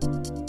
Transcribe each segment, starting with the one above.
Thank you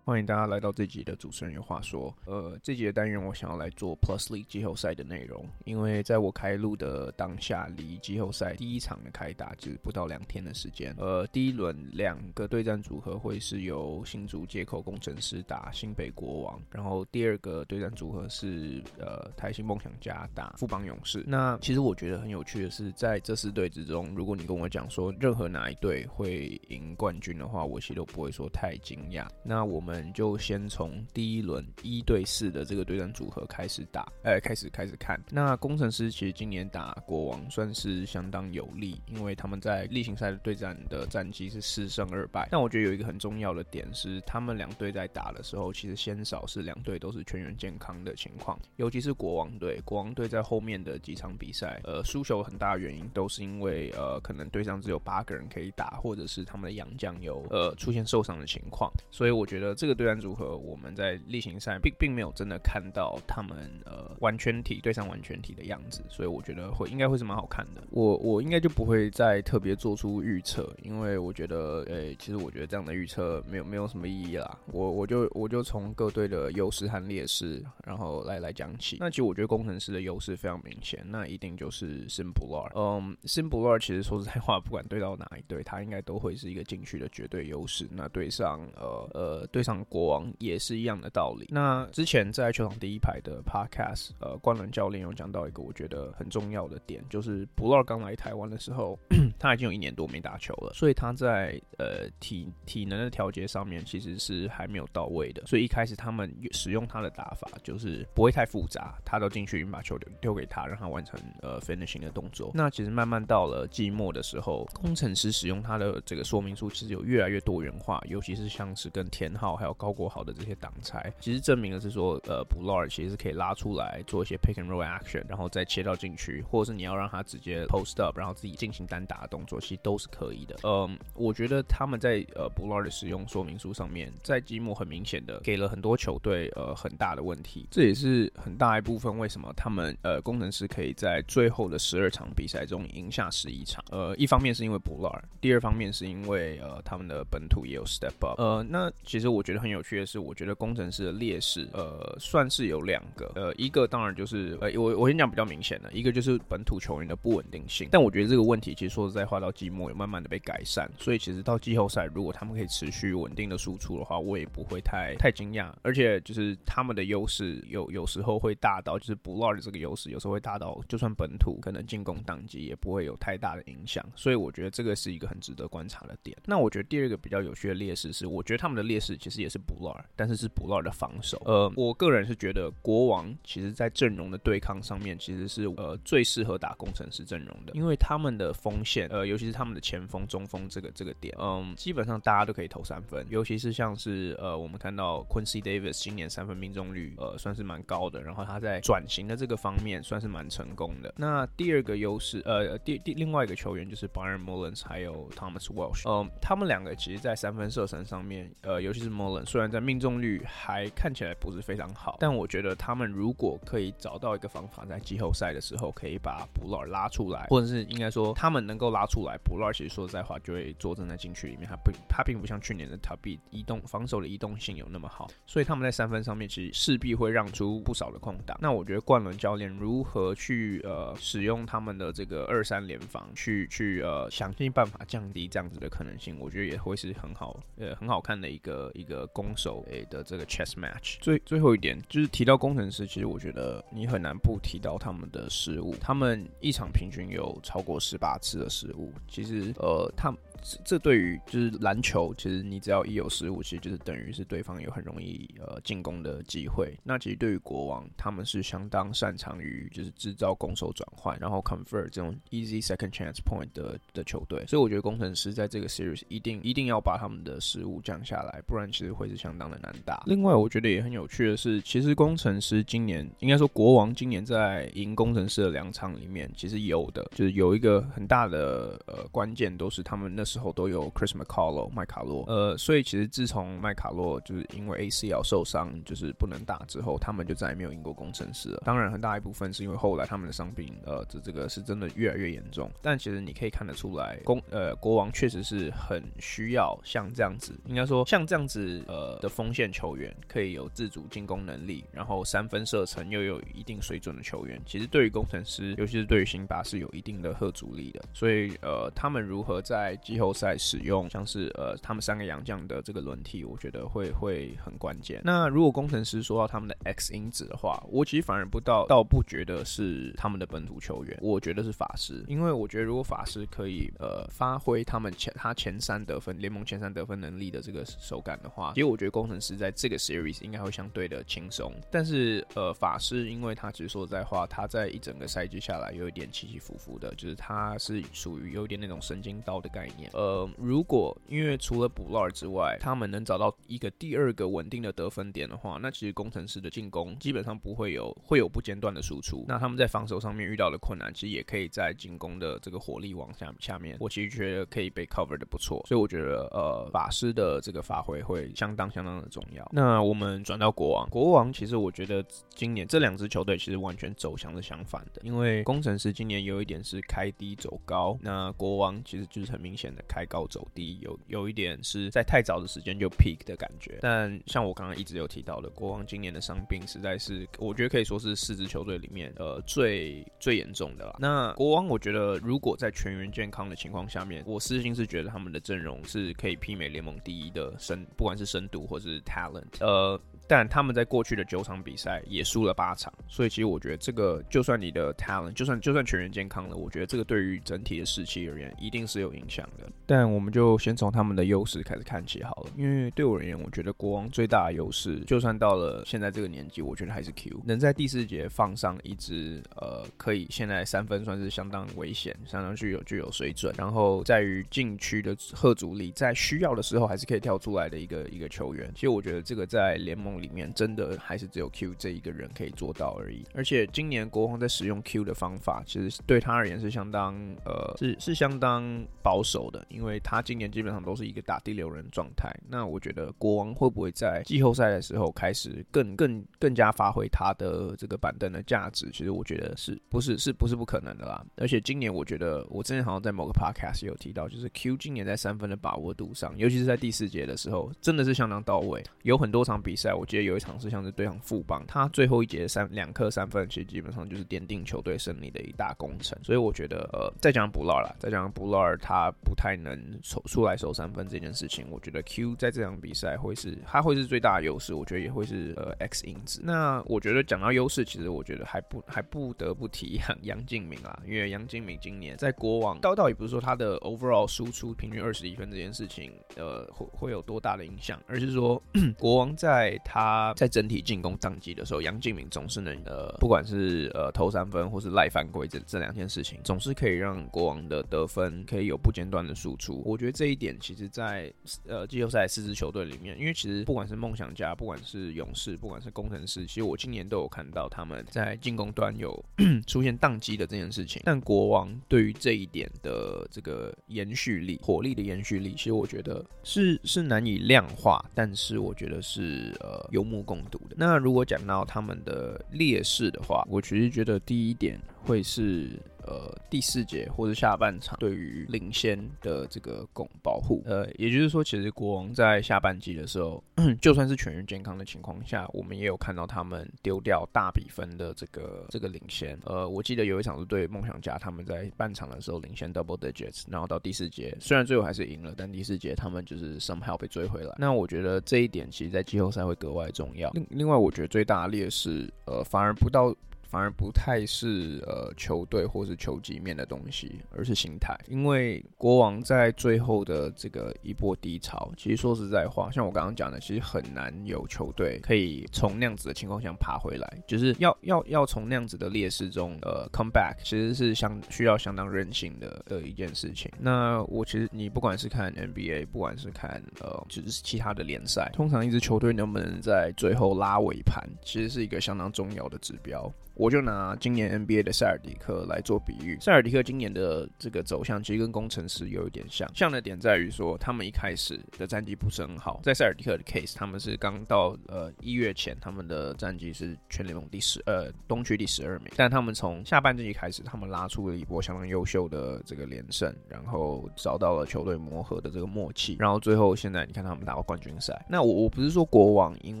欢迎大家来到这集的主持人有话说。呃，这集的单元我想要来做 Plus League 季后赛的内容，因为在我开录的当下，离季后赛第一场的开打只不到两天的时间。呃，第一轮两个对战组合会是由新竹街口工程师打新北国王，然后第二个对战组合是呃台新梦想家打富邦勇士。那其实我觉得很有趣的是，在这四队之中，如果你跟我讲说任何哪一队会赢冠军的话，我其实都不会说太惊讶。那我们。就先从第一轮一对四的这个对战组合开始打，呃，开始开始看。那工程师其实今年打国王算是相当有利，因为他们在例行赛的对战的战绩是四胜二败。但我觉得有一个很重要的点是，他们两队在打的时候，其实先少是两队都是全员健康的情况，尤其是国王队。国王队在后面的几场比赛，呃，输球很大原因都是因为呃，可能队上只有八个人可以打，或者是他们的洋将有呃出现受伤的情况。所以我觉得这个。对战组合，我们在例行赛并并没有真的看到他们呃完全体对上完全体的样子，所以我觉得会应该会是蛮好看的。我我应该就不会再特别做出预测，因为我觉得，诶、欸，其实我觉得这样的预测没有没有什么意义啦。我我就我就从各队的优势和劣势，然后来来讲起。那其实我觉得工程师的优势非常明显，那一定就是 Sim Bhullar。嗯，Sim Bhullar 其实说实在话，不管对到哪一队，他应该都会是一个禁区的绝对优势。那对上呃呃对上。国王也是一样的道理。那之前在球场第一排的 Podcast，呃，冠伦教练有讲到一个我觉得很重要的点，就是 Bhullar 刚来台湾的时候，他已经有一年多没打球了，所以他在呃体体能的调节上面其实是还没有到位的。所以一开始他们使用他的打法就是不会太复杂，他都进去把球丢丢给他，让他完成呃 finishing 的动作。那其实慢慢到了季末的时候，工程师使用他的这个说明书其实有越来越多元化，尤其是像是跟天浩还有高国豪的这些挡拆，其实证明的是说，呃布洛尔其实是可以拉出来做一些 pick and roll action，然后再切到禁区，或者是你要让他直接 post up，然后自己进行单打的动作，其实都是可以的。嗯，我觉得他们在呃布洛尔的使用说明书上面，在吉姆很明显的给了很多球队呃很大的问题，这也是很大一部分为什么他们呃工程师可以在最后的十二场比赛中赢下十一场。呃，一方面是因为布洛尔第二方面是因为呃他们的本土也有 step up。呃，那其实我觉得很有趣的是，我觉得工程师的劣势，呃，算是有两个，呃，一个当然就是，呃，我我先讲比较明显的，一个就是本土球员的不稳定性。但我觉得这个问题其实说实在话，到季末有慢慢的被改善，所以其实到季后赛，如果他们可以持续稳定的输出的话，我也不会太太惊讶。而且就是他们的优势有有时候会大到，就是 Bhullar 的这个优势有时候会大到，就算本土可能进攻当机也不会有太大的影响。所以我觉得这个是一个很值得观察的点。那我觉得第二个比较有趣的劣势是，我觉得他们的劣势其实也是 blur。但是是 blur 的防守。呃，我个人是觉得国王其实在阵容的对抗上面，其实是呃最适合打工程师阵容的，因为他们的锋线，呃，尤其是他们的前锋、中锋这个这个点，嗯，基本上大家都可以投三分，尤其是像是呃我们看到 Quincy Davis 今年三分命中率呃算是蛮高的，然后他在转型的这个方面算是蛮成功的。那第二个优势，呃，第第另外一个球员就是 Byron Mullins 还有 Thomas Walsh，嗯，他们两个其实在三分射程上面，呃，尤其是 Mullins，虽然在命中率还看起来不是非常好，但我觉得他们如果可以找到一个方法，在季后赛的时候可以把 Bhullar 拉出来，或者是应该说他们能够拉出来，Bhullar 其实说实在话就会坐镇在禁区里面，他不他并不像去年的他比移动防守的移动性有那么好，所以他们在三分上面其实势必会让出不少的空档。那我觉得冠伦教练如何去呃使用他们的这个二三联防，去去呃想尽办法降低这样子的可能性，我觉得也会是很好呃很好看的一个一个攻守诶的这个 chess match。最最后一点就是提到工程师，其实我觉得你很难不提到他们的失误。他们一场平均有超过十八次的失误。其实，呃，他们。这对于就是篮球，其实你只要一有失误，其实就是等于是对方有很容易呃进攻的机会。那其实对于国王，他们是相当擅长于就是制造攻守转换，然后 convert 这种 easy second chance point 的的球队。所以我觉得工程师在这个 series 一定一定要把他们的失误降下来，不然其实会是相当的难打。另外，我觉得也很有趣的是，其实工程师今年应该说国王今年在赢工程师的两场里面，其实有的就是有一个很大的呃关键，都是他们那。时候都有 Chris McCullough 麦卡洛，呃，所以其实自从麦卡洛就是因为 ACL 受伤，就是不能打之后，他们就再也没有赢过工程师了。当然，很大一部分是因为后来他们的伤病，呃，这这个是真的越来越严重。但其实你可以看得出来，公呃国王确实是很需要像这样子，应该说像这样子呃的锋线球员，可以有自主进攻能力，然后三分射程又有一定水准的球员。其实对于工程师，尤其是对于辛巴是有一定的贺阻力的。所以呃，他们如何在季后赛使用像是呃他们三个洋将的这个轮替，我觉得会会很关键。那如果工程师说到他们的 X 因子的话，我其实反而不到倒不觉得是他们的本土球员，我觉得是法师，因为我觉得如果法师可以呃发挥他们前他前三得分联盟前三得分能力的这个手感的话，其实我觉得工程师在这个 series 应该会相对的轻松。但是呃法师，因为他其实说实在话，他在一整个赛季下来有一点起起伏伏的，就是他是属于有点那种神经刀的概念。呃，如果因为除了 Butler 之外，他们能找到一个第二个稳定的得分点的话，那其实工程师的进攻基本上不会有会有不间断的输出。那他们在防守上面遇到的困难，其实也可以在进攻的这个火力网下下面，我其实觉得可以被 cover 的不错。所以我觉得呃法师的这个发挥会相当相当的重要。那我们转到国王，国王其实我觉得今年这两支球队其实完全走向是相反的，因为工程师今年有一点是开低走高，那国王其实就是很明显的开高走低，有有一点是在太早的时间就 peak 的感觉。但像我刚刚一直有提到的，国王今年的伤病实在是，我觉得可以说是四支球队里面呃最最严重的了。那国王我觉得如果在全员健康的情况下面，我私心是觉得他们的阵容是可以媲美联盟第一的深，不管是深度或是 talent，呃。但他们在过去的九场比赛也输了八场，所以其实我觉得这个就算你的 talent，就算就算全员健康了，我觉得这个对于整体的士气而言一定是有影响的。但我们就先从他们的优势开始看起好了，因为对我而言，我觉得国王最大的优势，就算到了现在这个年纪，我觉得还是 Q 能在第四节放上一支呃，可以现在三分算是相当危险，相当具有具有水准，然后在于禁区的吓阻力，在需要的时候还是可以跳出来的一个一个球员。其实我觉得这个在联盟。里面真的还是只有 Q 这一个人可以做到而已，而且今年国王在使用 Q 的方法，其实对他而言是相当呃是是相当保守的，因为他今年基本上都是一个打第六人状态。那我觉得国王会不会在季后赛的时候开始更更更加发挥他的这个板凳的价值？其实我觉得是不是是不是不可能的啦？而且今年我觉得我之前好像在某个 podcast 有提到，就是 Q 今年在三分的把握度上，尤其是在第四节的时候，真的是相当到位。有很多场比赛我。记得有一场是像是对上富邦，他最后一节三两颗三分，其实基本上就是奠定球队胜利的一大功臣。所以我觉得，呃，再讲布劳啦，再讲布劳，他不太能守出来守三分这件事情，我觉得 Q 在这场比赛会是他会是最大的优势，我觉得也会是呃 X 因子。那我觉得讲到优势，其实我觉得还不还不得不提杨杨敬敏啊，因为杨敬敏今年在国王倒倒也不是说他的 overall 输出平均二十一分这件事情，呃，会会有多大的影响，而是说 国王在他。他在整体进攻当机的时候，杨敬敏总是能呃，不管是呃投三分或是赖犯规这这两件事情，总是可以让国王的得分可以有不间断的输出。我觉得这一点其实，在呃季后赛四支球队里面，因为其实不管是梦想家，不管是勇士，不管是工程师，其实我今年都有看到他们在进攻端有 出现宕机的这件事情。但国王对于这一点的这个延续力、火力的延续力，其实我觉得是是难以量化，但是我觉得是呃。有目共睹的。那如果讲到他们的劣势的话，我其实觉得第一点会是。呃，第四节或者下半场对于领先的这个拱保护，呃，也就是说，其实国王在下半季的时候，就算是全员健康的情况下，我们也有看到他们丢掉大比分的这个这个领先。呃，我记得有一场是对梦想家，他们在半场的时候领先 double digits，然后到第四节，虽然最后还是赢了，但第四节他们就是 somehow 被追回来。那我觉得这一点其实在季后赛会格外重要。另另外，我觉得最大的劣势，呃，反而不到。反而不太是呃球队或是球技面的东西，而是心态。因为国王在最后的这个一波低潮，其实说实在话，像我刚刚讲的，其实很难有球队可以从那样子的情况下爬回来，就是要要要从那样子的劣势中呃 come back，其实是相需要相当韧性的的一件事情。那我其实你不管是看 NBA，不管是看呃就是其他的联赛，通常一支球队能不能在最后拉尾盘，其实是一个相当重要的指标。我就拿今年 NBA 的塞尔迪克来做比喻。塞尔迪克今年的这个走向其实跟工程师有一点像，像的点在于说，他们一开始的战绩不是很好。在塞尔迪克的 case，他们是刚到呃一月前，他们的战绩是全联盟第十呃东区第十二名。但他们从下半季开始，他们拉出了一波相当优秀的这个连胜，然后找到了球队磨合的这个默契，然后最后现在你看他们打到冠军赛。那我我不是说国王因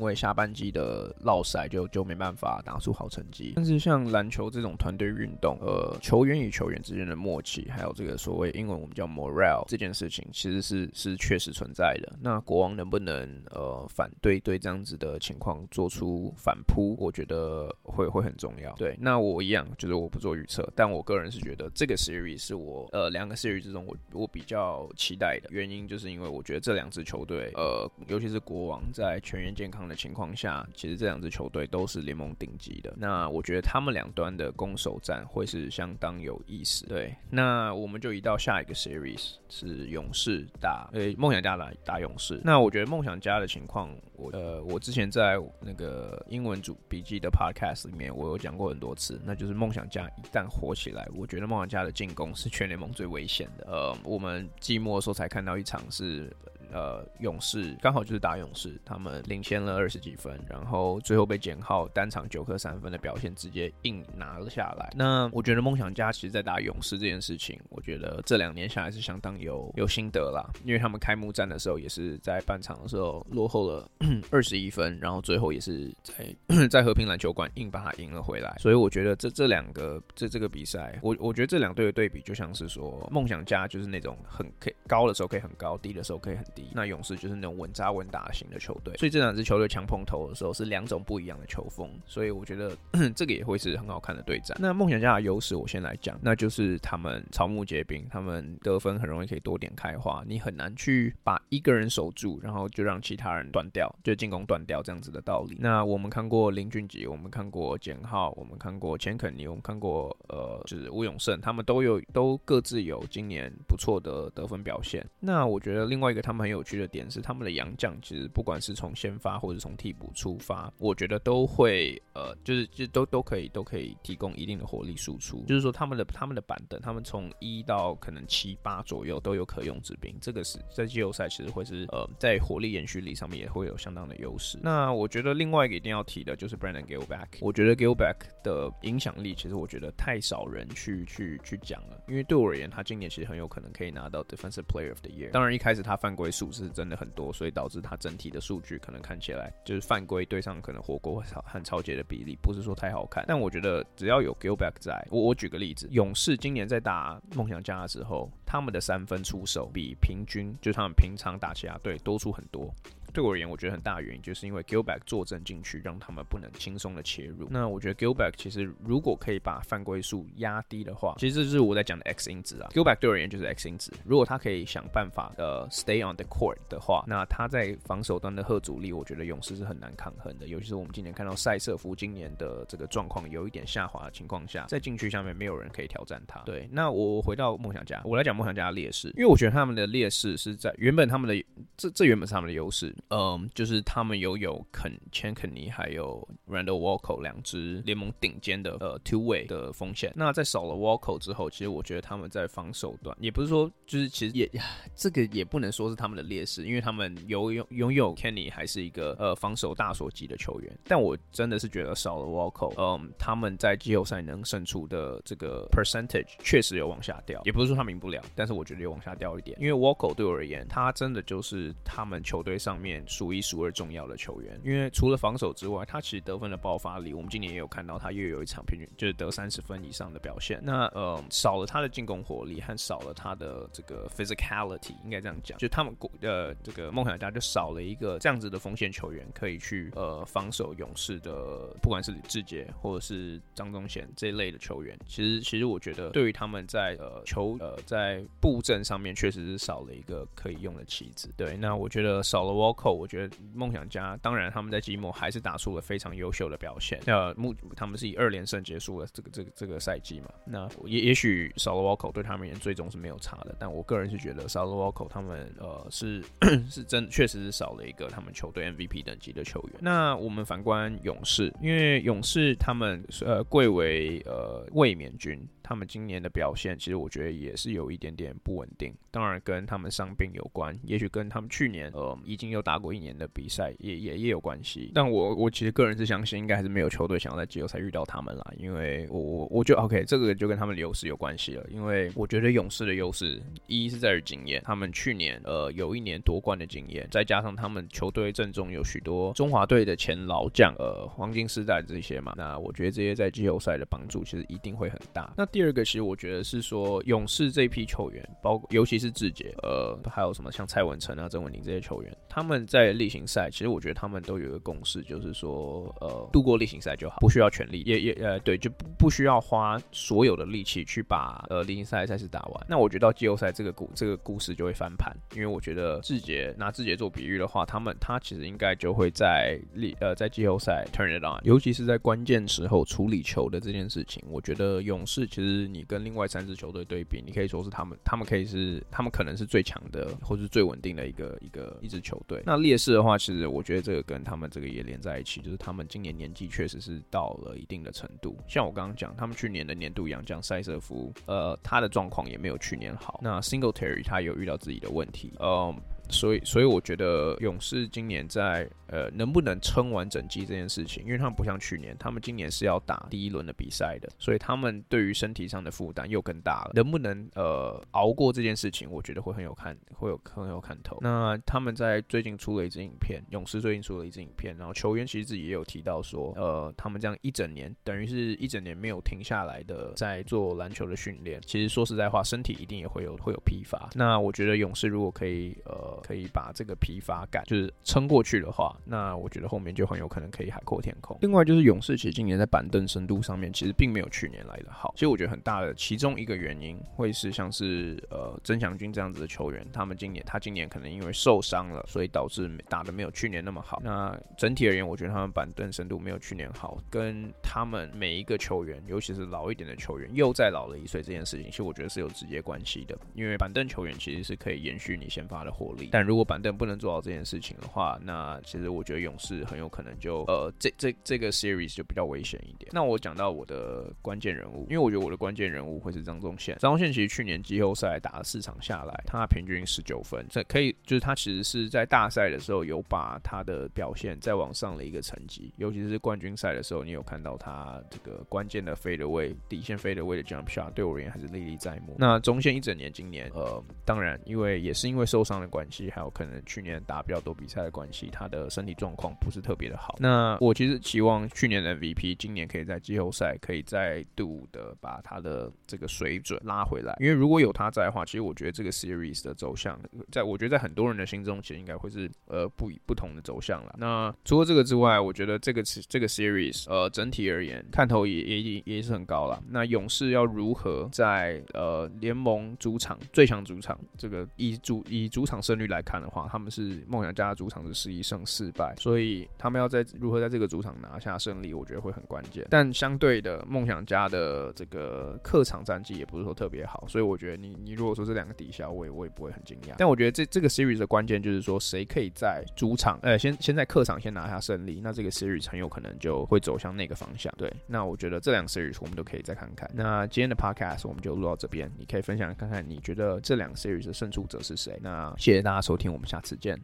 为下半季的落赛就就没办法打出好成绩，但是像篮球这种团队运动，呃，球员与球员之间的默契，还有这个所谓英文我们叫 morale 这件事情，其实是是确实存在的。那国王能不能呃反对对这样子的情况做出反扑？我觉得会会很重要。对，那我一样就是我不做预测，但我个人是觉得这个 series 是我呃两个 series 之中我我比较期待的原因，就是因为我觉得这两支球队呃尤其是国王在全员健康的情况下，其实这两支球队都是联盟顶级的。那我觉觉得他们两端的攻守战会是相当有意思。对，那我们就移到下一个 series 是勇士打呃梦想家来打，打勇士。那我觉得梦想家的情况，我呃我之前在那个英文组笔记的 podcast 里面，我有讲过很多次，那就是梦想家一旦火起来，我觉得梦想家的进攻是全联盟最危险的。呃，我们季末的时候才看到一场是。呃，勇士刚好就是打勇士，他们领先了二十几分，然后最后被简浩单场九颗三分的表现直接硬拿了下来。那我觉得梦想家其实，在打勇士这件事情，我觉得这两年下来是相当有有心得啦，因为他们开幕战的时候也是在半场的时候落后了 二十一分，然后最后也是在在和平篮球馆硬把它赢了回来。所以我觉得这这两个这这个比赛，我我觉得这两队的对比就像是说，梦想家就是那种很可以高的时候可以很高，低的时候可以很低。那勇士就是那种稳扎稳打型的球队，所以这两支球队强碰头的时候是两种不一样的球风，所以我觉得 这个也会是很好看的对战。那梦想家的优势，我先来讲，那就是他们草木皆兵，他们得分很容易可以多点开花，你很难去把一个人守住，然后就让其他人断掉，就进攻断掉这样子的道理。那我们看过林俊杰，我们看过简浩，我们看过钱肯尼，我们看过呃就是吴永胜，他们都有都各自有今年不错的得分表现。那我觉得另外一个他们有趣的点是，他们的洋将其实不管是从先发或者从替补出发，我觉得都会呃，就是就都都可以都可以提供一定的火力输出。就是说他们的他们的板凳，他们从一到可能七八左右都有可用之兵，这个是在季后赛其实会是呃在火力延续力上面也会有相当的优势。那我觉得另外一个一定要提的就是 Brandon Gilback，我觉得 Gilback 的影响力其实我觉得太少人去去去讲了，因为对我而言，他今年其实很有可能可以拿到 Defensive Player of the Year。当然一开始他犯规数是。真的很多，所以导致他整体的数据可能看起来就是犯规对上可能火锅和超杰的比例不是说太好看。但我觉得只要有 Gilback 在，我我举个例子，勇士今年在打梦想家的时候，他们的三分出手比平均就他们平常打其他队多出很多。对我而言，我觉得很大原因就是因为 Gilback 坐镇进去，让他们不能轻松的切入。那我觉得 Gilback 其实如果可以把犯规数压低的话，其实这就是我在讲的 X 因子啊。Gilback 对我而言就是 X 因子。如果他可以想办法的 stay on the court 的话，那他在防守端的吓阻力，我觉得勇士是很难抗衡的。尤其是我们今年看到塞瑟夫今年的这个状况有一点下滑的情况下，在禁区下面没有人可以挑战他。对，那我回到梦想家，我来讲梦想家的劣势，因为我觉得他们的劣势是在原本他们的这这原本是他们的优势。嗯，就是他们拥有肯钱肯尼还有 Randall Walker 两支联盟顶尖的呃 two way 的锋线。那在少了 Walker 之后，其实我觉得他们在防守端也不是说就是其实也这个也不能说是他们的劣势，因为他们拥有拥有 Kenny 还是一个呃防守大锁级的球员。但我真的是觉得少了 Walker，嗯，他们在季后赛能胜出的这个 percentage 确实有往下掉。也不是说他赢不了，但是我觉得有往下掉一点。因为 Walker 对我而言，他真的就是他们球队上面属。数一数二重要的球员，因为除了防守之外，他其实得分的爆发力，我们今年也有看到他又有一场平均就是得三十分以上的表现。那呃，少了他的进攻火力和少了他的这个 physicality，应该这样讲，就他们国的这个梦想家就少了一个这样子的锋线球员，可以去呃防守勇士的，不管是李志杰或者是张宗贤这一类的球员。其实其实我觉得对于他们在呃球呃在布阵上面确实是少了一个可以用的棋子。对，那我觉得少了 walk。我觉得梦想家当然他们在季末还是打出了非常优秀的表现。呃，目他们是以二连胜结束了这个这个这个赛季嘛。那也也许少了 Waco 对他们而言最终是没有差的，但我个人是觉得少了 Waco 他们呃是 是真确实是少了一个他们球队 MVP 等级的球员。那我们反观勇士，因为勇士他们呃贵为呃卫冕军。他们今年的表现，其实我觉得也是有一点点不稳定。当然跟他们伤病有关，也许跟他们去年呃已经有打过一年的比赛也也也有关系。但我我其实个人是相信，应该还是没有球队想要在季后赛遇到他们啦。因为我我我觉得 OK，这个就跟他们的优势有关系了。因为我觉得勇士的优势一是在于经验，他们去年呃有一年夺冠的经验，再加上他们球队阵中有许多中华队的前老将，呃黄金时代这些嘛，那我觉得这些在季后赛的帮助其实一定会很大。那第第二个，其实我觉得是说，勇士这批球员，包括尤其是志杰，呃，还有什么像蔡文成啊、曾文鼎这些球员，他们在例行赛，其实我觉得他们都有一个共识，就是说，呃，度过例行赛就好，不需要全力，也也呃，对，就不不需要花所有的力气去把呃例行赛赛事打完。那我觉得到季后赛这个故这个故事就会翻盘，因为我觉得志杰拿志杰做比喻的话，他们他其实应该就会在例呃在季后赛 turn it on，尤其是在关键时候处理球的这件事情，我觉得勇士其实。你跟另外三支球队对比，你可以说是他们，他们可以是，他们可能是最强的，或是最稳定的一个一个一支球队。那劣势的话，其实我觉得这个跟他们这个也连在一起，就是他们今年年纪确实是到了一定的程度。像我刚刚讲，他们去年的年度洋将塞瑟夫，呃，他的状况也没有去年好。那 Singletary 他有遇到自己的问题，呃。所以，所以我觉得勇士今年在呃能不能撑完整季这件事情，因为他们不像去年，他们今年是要打第一轮的比赛的，所以他们对于身体上的负担又更大了。能不能呃熬过这件事情，我觉得会很有看，会有很有看头。那他们在最近出了一支影片，勇士最近出了一支影片，然后球员其实自己也有提到说，呃，他们这样一整年，等于是一整年没有停下来的在做篮球的训练。其实说实在话，身体一定也会有会有疲乏。那我觉得勇士如果可以呃。可以把这个疲乏感就是撑过去的话，那我觉得后面就很有可能可以海阔天空。另外就是勇士其实今年在板凳深度上面其实并没有去年来的好。其实我觉得很大的其中一个原因会是像是呃曾祥军这样子的球员，他们今年他今年可能因为受伤了，所以导致打的没有去年那么好。那整体而言，我觉得他们板凳深度没有去年好，跟他们每一个球员，尤其是老一点的球员又再老了一岁这件事情，其实我觉得是有直接关系的。因为板凳球员其实是可以延续你先发的火力。但如果板凳不能做到这件事情的话，那其实我觉得勇士很有可能就呃，这这这个 series 就比较危险一点。那我讲到我的关键人物，因为我觉得我的关键人物会是张宗宪。张宗宪其实去年季后赛打了四场下来，他平均十九分，这可以就是他其实是在大赛的时候有把他的表现再往上了一个层级，尤其是冠军赛的时候，你有看到他这个关键的飞的位底线飞的位的 jump shot，对我而言还是历历在目。那宗宪一整年今年呃，当然因为也是因为受伤的关系，还有可能。去年打比较多比赛的关系，他的身体状况不是特别的好。那我其实期望去年的 MVP 今年可以在季后赛可以再度的把他的这个水准拉回来。因为如果有他在的话，其实我觉得这个 series 的走向，在我觉得在很多人的心中，其实应该会是呃不不同的走向了。那除了这个之外，我觉得这个这个 series 呃整体而言看头也也也是很高了。那勇士要如何在呃联盟主场最强主场这个以主以主场胜率来看的话，他们是梦想家的主场是十一胜四败，所以他们要在如何在这个主场拿下胜利，我觉得会很关键。但相对的，梦想家的这个客场战绩也不是说特别好，所以我觉得你你如果说这两个抵消，我也我也不会很惊讶。但我觉得这这个 series 的关键就是说，谁可以在主场呃先先在客场先拿下胜利，那这个 series 很有可能就会走向那个方向。对，那我觉得这两个 series 我们都可以再看看。那今天的 podcast 我们就录到这边，你可以分享看看你觉得这两个 series 的胜出者是谁？那谢谢大家收听，我们下次。见。